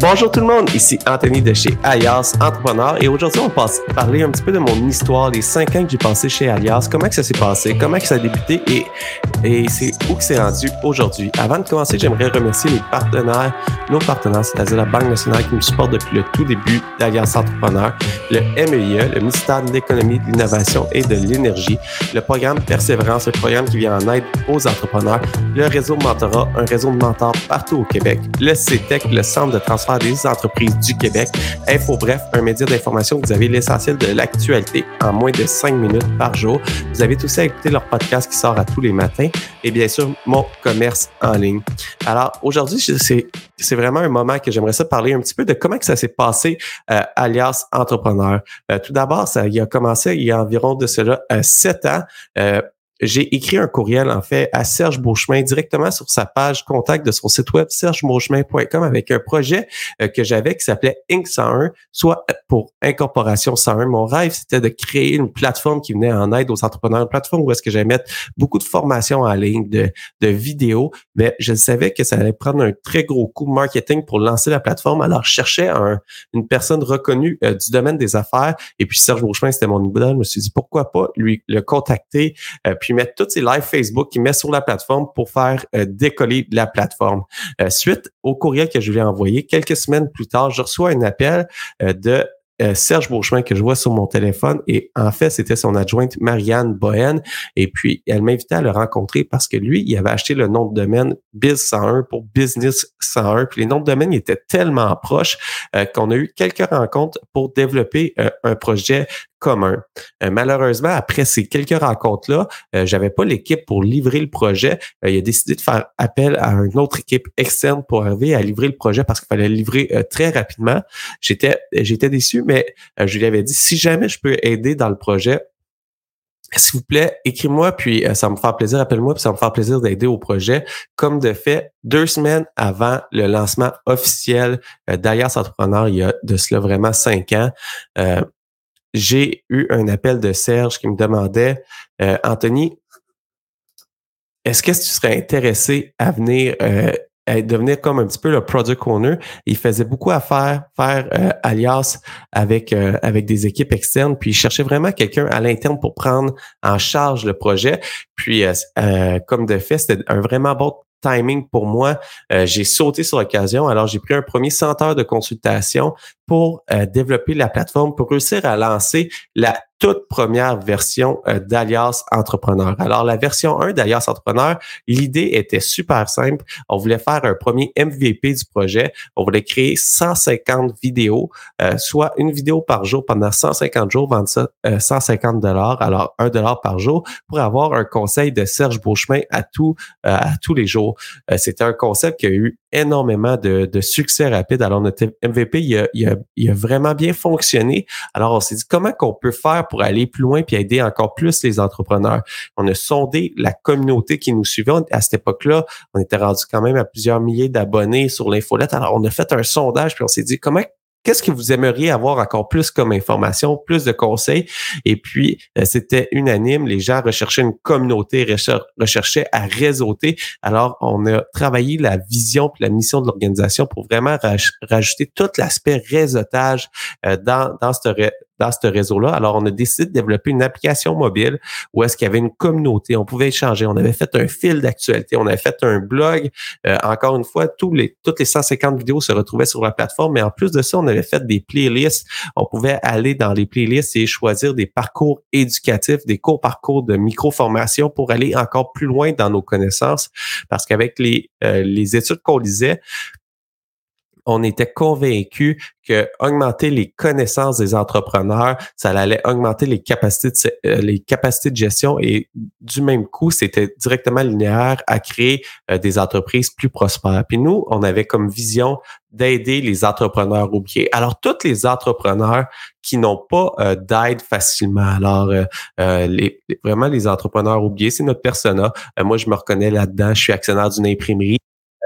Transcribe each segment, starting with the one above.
Bonjour tout le monde, ici Anthony de chez Alias Entrepreneur et aujourd'hui on va parler un petit peu de mon histoire, les cinq ans que j'ai passé chez Alias, comment que ça s'est passé, comment que ça a débuté et, et c'est où que c'est rendu aujourd'hui. Avant de commencer, j'aimerais remercier les partenaires, nos partenaires, c'est-à-dire la Banque nationale qui nous supporte depuis le tout début d'Alias Entrepreneur, le MEIE, le ministère de l'économie, de l'innovation et de l'énergie, le programme Persévérance, le programme qui vient en aide aux entrepreneurs, le réseau Mentorat, un réseau de mentors partout au Québec, le CETEC, le Centre de des entreprises du Québec. Info Bref, un média d'information où vous avez l'essentiel de l'actualité en moins de cinq minutes par jour. Vous avez aussi à écouter leur podcast qui sort à tous les matins et bien sûr mon commerce en ligne. Alors aujourd'hui, c'est vraiment un moment que j'aimerais ça parler un petit peu de comment que ça s'est passé euh, alias entrepreneur. Euh, tout d'abord, ça il a commencé il y a environ de cela euh, sept ans. J'ai écrit un courriel, en fait, à Serge Beauchemin directement sur sa page contact de son site web, sergebeauchemin.com, avec un projet euh, que j'avais qui s'appelait Inc. 101, soit pour Incorporation 101. Mon rêve, c'était de créer une plateforme qui venait en aide aux entrepreneurs, une plateforme où est-ce que j'allais mettre beaucoup de formations en ligne, de, de vidéos, mais je savais que ça allait prendre un très gros coup de marketing pour lancer la plateforme. Alors, je cherchais un, une personne reconnue euh, du domaine des affaires, et puis Serge Beauchemin, c'était mon idole. Je me suis dit, pourquoi pas lui le contacter, euh, puis mettre tous ses lives Facebook qu'il met sur la plateforme pour faire euh, décoller la plateforme. Suite au courriel que je lui ai envoyé, quelques semaines plus tard, je reçois un appel euh, Serge Beauchemin que je vois sur mon téléphone et en fait c'était son adjointe Marianne Bohen. Et puis elle m'invitait à le rencontrer parce que lui il avait acheté le nom de domaine Biz 101 pour Business 101 puis les noms de domaine étaient tellement proches qu'on a eu quelques rencontres pour développer un projet commun. Euh, malheureusement, après ces quelques rencontres-là, euh, j'avais pas l'équipe pour livrer le projet. Euh, il a décidé de faire appel à une autre équipe externe pour arriver à livrer le projet parce qu'il fallait le livrer très rapidement. J'étais j'étais déçu, mais je lui avais dit si jamais je peux aider dans le projet, s'il vous plaît, écris-moi, puis ça me fera plaisir, appelle-moi, puis ça me fera plaisir d'aider au projet. Comme de fait, deux semaines avant le lancement officiel d'Alias Entrepreneur, il y a de cela vraiment cinq ans, j'ai eu un appel de Serge qui me demandait, euh, Anthony, est-ce que tu serais intéressé à venir euh, à devenir comme un petit peu le product owner? Il faisait beaucoup à faire, faire euh, alias avec avec des équipes externes, puis il cherchait vraiment quelqu'un à l'interne pour prendre en charge le projet. Puis comme de fait, c'était un vraiment bon timing pour moi. j'ai sauté sur l'occasion. Alors, j'ai pris un premier 100 heures de consultation pour euh, développer la plateforme, pour réussir à lancer la toute première version euh, d'Alias Entrepreneur. Alors, la version 1 d'Alias Entrepreneur, l'idée était super simple. On voulait faire un premier MVP du projet. On voulait créer 150 vidéos, euh, soit une vidéo par jour pendant 150 jours, vendre ça 150 dollars, alors 1 dollar par jour, pour avoir un conseil de Serge Beauchemin à, tout, à tous les jours. C'était un concept qui a eu énormément de, de succès rapide. Alors, notre MVP, il a, vraiment bien fonctionné. Alors, on s'est dit comment qu'on peut faire pour aller plus loin puis aider encore plus les entrepreneurs? On a sondé la communauté qui nous suivait. À cette époque-là, on était rendu quand même à plusieurs milliers d'abonnés sur l'infolette. Alors, on a fait un sondage puis on s'est dit comment Qu'est-ce que vous aimeriez avoir encore plus comme information, plus de conseils? Et puis, euh, c'était unanime. Les gens recherchaient une communauté, recherchaient à réseauter. Alors, on a travaillé la vision et la mission de l'organisation pour vraiment rajouter tout l'aspect réseautage euh, dans, dans cette dans ce réseau-là. Alors, on a décidé de développer une application mobile où est-ce qu'il y avait une communauté, on pouvait échanger, on avait fait un fil d'actualité, on avait fait un blog. Euh, encore une fois, tous les, toutes les 150 vidéos se retrouvaient sur la plateforme, mais en plus de ça, on avait fait des playlists. On pouvait aller dans les playlists et choisir des parcours éducatifs, des cours parcours de micro-formation pour aller encore plus loin dans nos connaissances. Parce qu'avec les, euh, les études qu'on lisait, on était convaincu que augmenter les connaissances des entrepreneurs, ça allait augmenter les capacités de, euh, les capacités de gestion et du même coup, c'était directement linéaire à créer euh, des entreprises plus prospères. Puis nous, on avait comme vision d'aider les entrepreneurs oubliés. Alors, tous les entrepreneurs qui n'ont pas euh, d'aide facilement, alors vraiment les entrepreneurs oubliés, c'est notre persona. moi, je me reconnais là-dedans. Je suis actionnaire d'une imprimerie.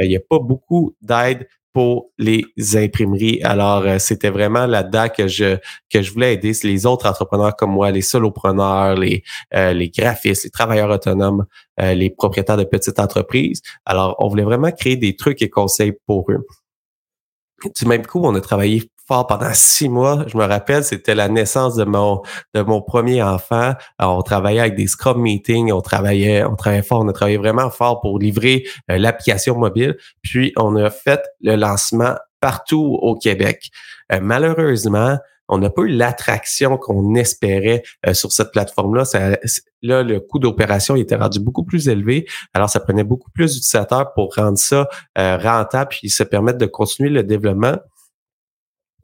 Il n'y a pas beaucoup d'aide pour les imprimeries. Alors, euh, c'était vraiment là-dedans que je que je voulais aider les autres entrepreneurs comme moi, les solopreneurs, les euh, les graphistes, les travailleurs autonomes, euh, les propriétaires de petites entreprises. Alors, on voulait vraiment créer des trucs et conseils pour eux. Du même coup, on a travaillé fort pendant six mois. Je me rappelle, c'était la naissance de mon de mon premier enfant. On travaillait avec des Scrum meetings, on travaillait, on travaillait fort, on a travaillé vraiment fort pour livrer euh, l'application mobile. Puis, on a fait le lancement partout au Québec. Euh, malheureusement, on n'a pas eu l'attraction qu'on espérait euh, sur cette plateforme-là. là, le coût d'opération était rendu beaucoup plus élevé. Alors, ça prenait beaucoup plus d'utilisateurs pour rendre ça rentable puis se permettre de continuer le développement.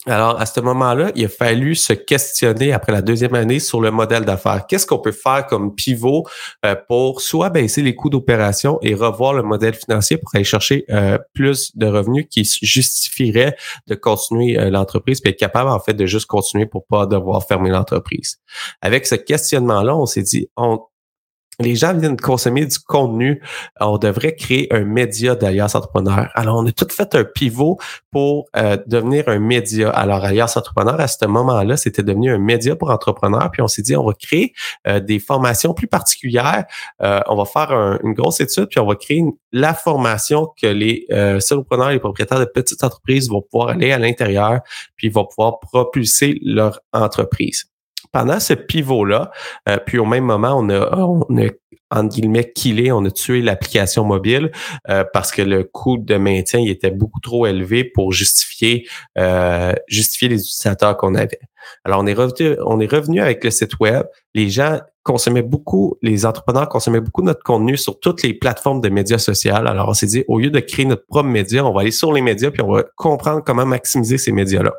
Alors, à ce moment-là, il a fallu se questionner après la deuxième année sur le modèle d'affaires. Qu'est-ce qu'on peut faire comme pivot euh, pour soit baisser les coûts d'opération et revoir le modèle financier pour aller chercher euh, plus de revenus qui justifieraient de continuer euh, l'entreprise puis être capable, en fait, de juste continuer pour pas devoir fermer l'entreprise? Avec ce questionnement-là, on s'est dit, on, les gens viennent consommer du contenu. On devrait créer un média d'Alias Entrepreneur. Alors, on a tout fait un pivot pour euh, devenir un média. Alors, Alias Entrepreneur, à ce moment-là, c'était devenu un média pour entrepreneurs. Puis, on s'est dit, on va créer euh, des formations plus particulières. Euh, on va faire une grosse étude, puis on va créer la formation que les solopreneurs, les propriétaires de petites entreprises vont pouvoir aller à l'intérieur, puis vont pouvoir propulser leur entreprise pendant ce pivot-là, euh, puis au même moment, on a, on a entre guillemets, killé, on a tué l'application mobile euh, parce que le coût de maintien il était beaucoup trop élevé pour justifier euh, justifier les utilisateurs qu'on avait. Alors, on est revenu, on est revenu avec le site web. Les gens consommaient beaucoup, les entrepreneurs consommaient beaucoup notre contenu sur toutes les plateformes de médias sociaux. Alors, on s'est dit, au lieu de créer notre propre média, on va aller sur les médias puis on va comprendre comment maximiser ces médias-là.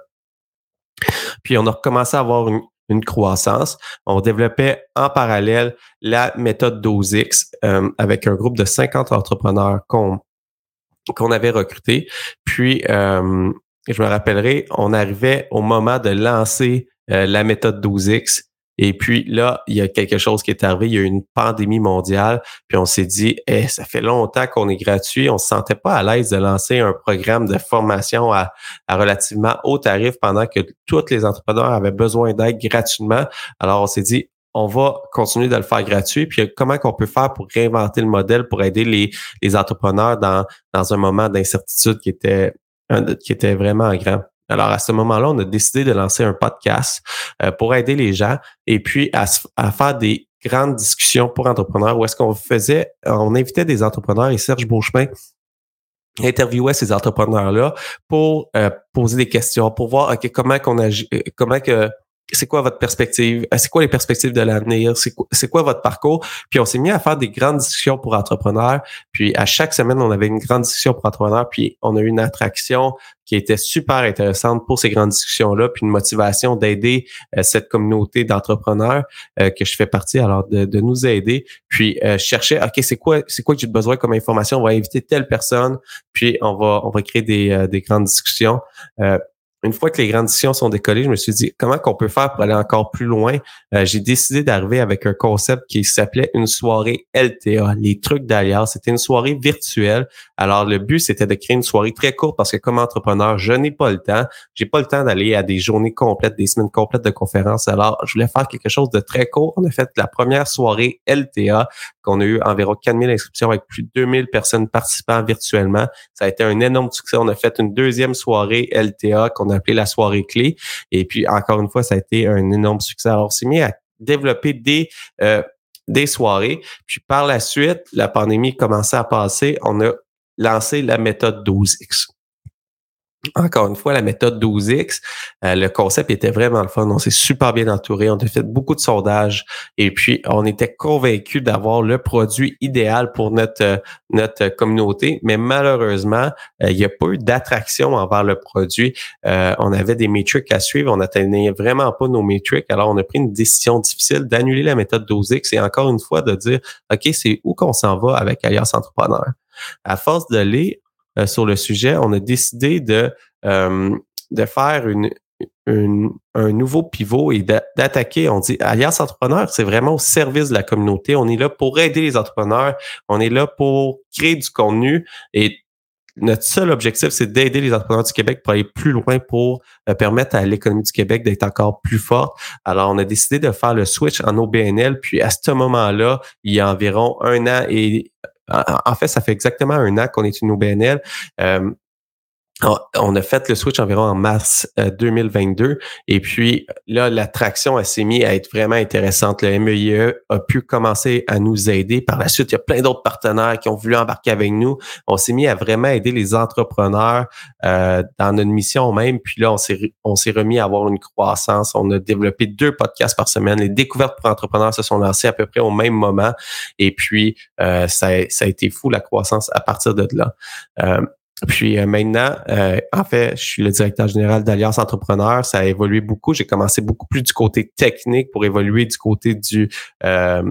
Puis on a recommencé à avoir une, une croissance. On développait en parallèle la méthode 12X euh, avec un groupe de 50 entrepreneurs qu'on qu'on avait recruté. Puis, euh, je me rappellerai, on arrivait au moment de lancer euh, la méthode 12X et puis là, il y a quelque chose qui est arrivé, il y a eu une pandémie mondiale, puis on s'est dit, eh, ça fait longtemps qu'on est gratuit, on se sentait pas à l'aise de lancer un programme de formation à, relativement haut tarif pendant que tous les entrepreneurs avaient besoin d'aide gratuitement. Alors on s'est dit, on va continuer de le faire gratuit. Puis comment qu'on peut faire pour réinventer le modèle pour aider les, les entrepreneurs dans, dans un moment d'incertitude qui était, qui était vraiment grand? Alors, à ce moment-là, on a décidé de lancer un podcast euh, pour aider les gens et puis à, faire des grandes discussions pour entrepreneurs où est-ce qu'on faisait, on invitait des entrepreneurs et Serge Beauchemin interviewait ces entrepreneurs-là pour euh, poser des questions, pour voir ok comment qu'on agit, euh, comment que c'est quoi votre perspective, c'est quoi les perspectives de l'avenir, c'est quoi, votre parcours? Puis on s'est mis à faire des grandes discussions pour entrepreneurs. Puis à chaque semaine, on avait une grande discussion pour entrepreneurs. Puis on a eu une attraction qui était super intéressante pour ces grandes discussions-là, puis une motivation d'aider euh, cette communauté d'entrepreneurs euh, que je fais partie, alors de, de nous aider, puis euh, chercher, ok, c'est quoi, c'est quoi que j'ai besoin comme information, on va inviter telle personne, puis on va, on va créer des, des grandes discussions une fois que les grandes discussions sont décollées, je me suis dit comment qu'on peut faire pour aller encore plus loin? Euh, j'ai décidé d'arriver avec un concept qui s'appelait une soirée LTA, les trucs d'alias. C'était une soirée virtuelle. Alors le but c'était de créer une soirée très courte parce que comme entrepreneur, je n'ai pas le temps. J'ai pas le temps d'aller à des journées complètes, des semaines complètes de conférences. Alors je voulais faire quelque chose de très court. On a fait la première soirée LTA qu'on a eu environ 4000 inscriptions avec plus de 2000 personnes participant virtuellement. Ça a été un énorme succès. On a fait une deuxième soirée LTA qu'on appelé la soirée clé. Et puis, encore une fois, ça a été un énorme succès. Alors, on mis à développer des, euh, des soirées. Puis, par la suite, la pandémie commençait à passer. On a lancé la méthode 12X. Encore une fois, la méthode 12X, euh, le concept était vraiment le fun. On s'est super bien entouré. On a fait beaucoup de sondages et puis on était convaincus d'avoir le produit idéal pour notre euh, notre communauté. Mais malheureusement, euh, il n'y a pas eu d'attraction envers le produit. on avait des métriques à suivre. On n'atteignait vraiment pas nos métriques. Alors, on a pris une décision difficile d'annuler la méthode 12X et encore une fois de dire, OK, c'est où qu'on s'en va avec Alias Entrepreneur? À force de lire, euh, sur le sujet, on a décidé de, euh, de faire une, un nouveau pivot et d'attaquer. On dit Alliance Entrepreneur, c'est vraiment au service de la communauté. On est là pour aider les entrepreneurs. On est là pour créer du contenu et notre seul objectif, c'est d'aider les entrepreneurs du Québec pour aller plus loin, pour euh, permettre à l'économie du Québec d'être encore plus forte. Alors, on a décidé de faire le switch en OBNL. Puis à ce moment-là, il y a environ un an et en fait, ça fait exactement un an qu'on est une OBNL. Euh, on a fait le switch environ en mars 2022 euh, et puis là l'attraction s'est mise à être vraiment intéressante. Le MEIE e a pu commencer à nous aider. Par la suite, il y a plein d'autres partenaires qui ont voulu embarquer avec nous. On s'est mis à vraiment aider les entrepreneurs euh, dans notre mission même. Puis là, on s'est on s'est remis à avoir une croissance. On a développé deux podcasts par semaine. Les découvertes pour entrepreneurs se sont lancées à peu près au même moment. Et puis euh, ça, ça a été fou la croissance à partir de là. Puis euh, maintenant, euh, en fait, je suis le directeur général d'Alliance Entrepreneur. Ça a évolué beaucoup. J'ai commencé beaucoup plus du côté technique pour évoluer du côté du euh,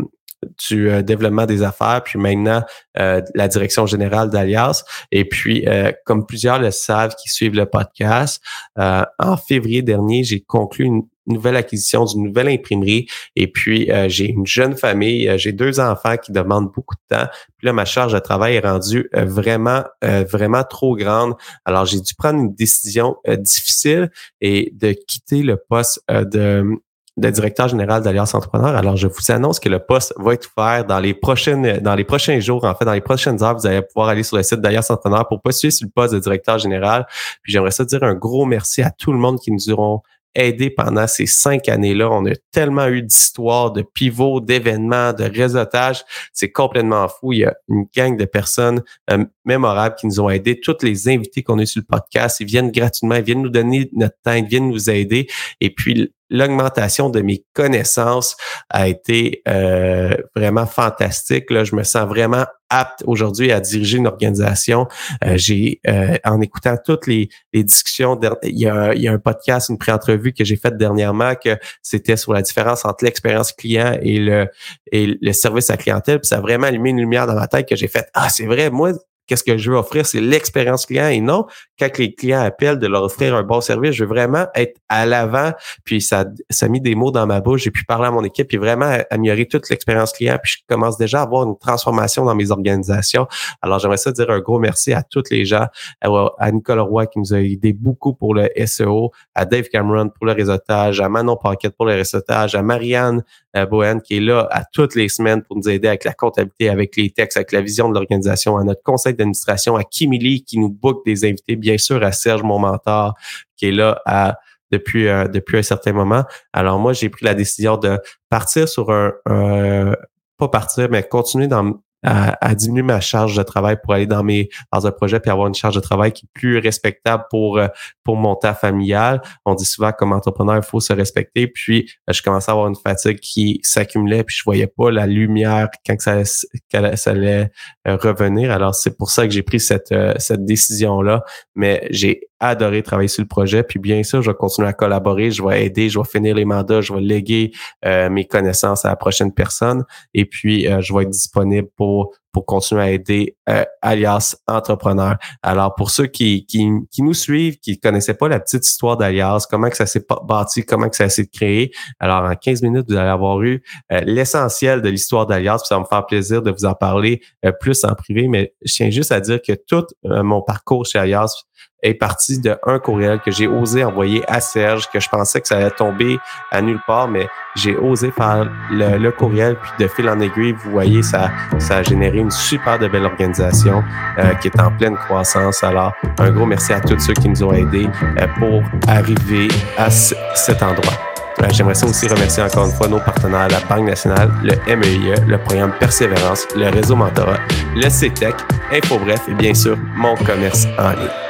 du développement des affaires, puis maintenant la direction générale d'Alliance. Et puis, comme plusieurs le savent qui suivent le podcast, en février dernier, j'ai conclu une, nouvelle acquisition d'une nouvelle imprimerie. Et puis, euh, j'ai une jeune famille, euh, j'ai deux enfants qui demandent beaucoup de temps. Puis là, ma charge de travail est rendue euh, vraiment, vraiment trop grande. Alors, j'ai dû prendre une décision difficile et de quitter le poste de de directeur général d'Alliance Entrepreneur. Alors, je vous annonce que le poste va être ouvert dans les prochaines, dans les prochains jours. En fait, dans les prochaines heures, vous allez pouvoir aller sur le site d'Alliance Entrepreneur pour postuler sur le poste de directeur général. Puis, j'aimerais ça dire un gros merci à tout le monde qui nous auront aidé pendant ces cinq années-là. On a tellement eu d'histoires, de pivots, d'événements, de réseautage. C'est complètement fou. Il y a une gang de personnes euh, mémorables qui nous ont aidés. Toutes les invités qu'on a sur le podcast, ils viennent gratuitement, ils viennent nous donner notre temps, ils viennent nous aider. Et puis, l'augmentation de mes connaissances a été euh, vraiment fantastique. Là, je me sens vraiment apte aujourd'hui à diriger une organisation. Euh, j'ai, euh, en écoutant toutes les, les discussions, il y, a, il y a un podcast, une pré-entrevue que j'ai faite dernièrement que c'était sur la différence entre l'expérience client et le, et le service à clientèle. Puis ça a vraiment allumé une lumière dans ma tête que j'ai fait, ah, c'est vrai, moi, qu'est-ce que je veux offrir, c'est l'expérience client et non quand les clients appellent de leur offrir un bon service. Je veux vraiment être à l'avant. Puis ça, ça a mis des mots dans ma bouche. J'ai pu parler à mon équipe puis vraiment améliorer toute l'expérience client. Puis je commence déjà à avoir une transformation dans mes organisations. Alors j'aimerais ça dire un gros merci à tous les gens, à Nicolas Roy qui nous a aidé beaucoup pour le SEO, à Dave Cameron pour le réseautage, à Manon Paquette pour le réseautage, à Marianne euh, Bohen qui est là à toutes les semaines pour nous aider avec la comptabilité, avec les textes, avec la vision de l'organisation, à notre conseil d'administration, à Kimili qui nous book des invités, bien sûr à Serge, mon mentor, qui est là à depuis euh, depuis un certain moment. Alors moi, j'ai pris la décision de partir sur un, un pas partir, mais continuer dans à, diminuer ma charge de travail pour aller dans mes dans un projet puis avoir une charge de travail qui est plus respectable pour euh, pour mon temps familial. On dit souvent comme entrepreneur, il faut se respecter. Puis euh, je commençais à avoir une fatigue qui s'accumulait puis je voyais pas la lumière quand ça, ça allait euh, revenir. Alors c'est pour ça que j'ai pris cette cette décision là. Mais j'ai adoré travailler sur le projet. Puis bien sûr, je vais continuer à collaborer, je vais aider, je vais finir les mandats, je vais léguer mes connaissances à la prochaine personne. Et puis, je vais être disponible pour pour, continuer à aider euh, Alias Entrepreneur. Alors, pour ceux qui, qui, nous suivent, qui connaissaient pas la petite histoire d'Alias, comment que ça s'est bâti, comment que ça s'est créé, alors en 15 minutes, vous allez avoir eu euh, l'essentiel de l'histoire d'Alias. Ça va me faire plaisir de vous en parler euh, plus en privé, mais je tiens juste à dire que tout mon parcours chez Alias est parti de un courriel que j'ai osé envoyer à Serge, que je pensais que ça allait tomber à nulle part, mais j'ai osé faire le, courriel, puis de fil en aiguille, vous voyez, ça, ça a généré une super de belle organisation euh, qui est en pleine croissance. Alors, un gros merci à tous ceux qui nous ont aidés euh, pour arriver à cet endroit. Euh, j'aimerais aussi remercier encore une fois nos partenaires, la Banque nationale, le MEIE, e, le programme Persévérance, le réseau Mentorat, le CETEC, InfoBref et bien sûr mon commerce en ligne.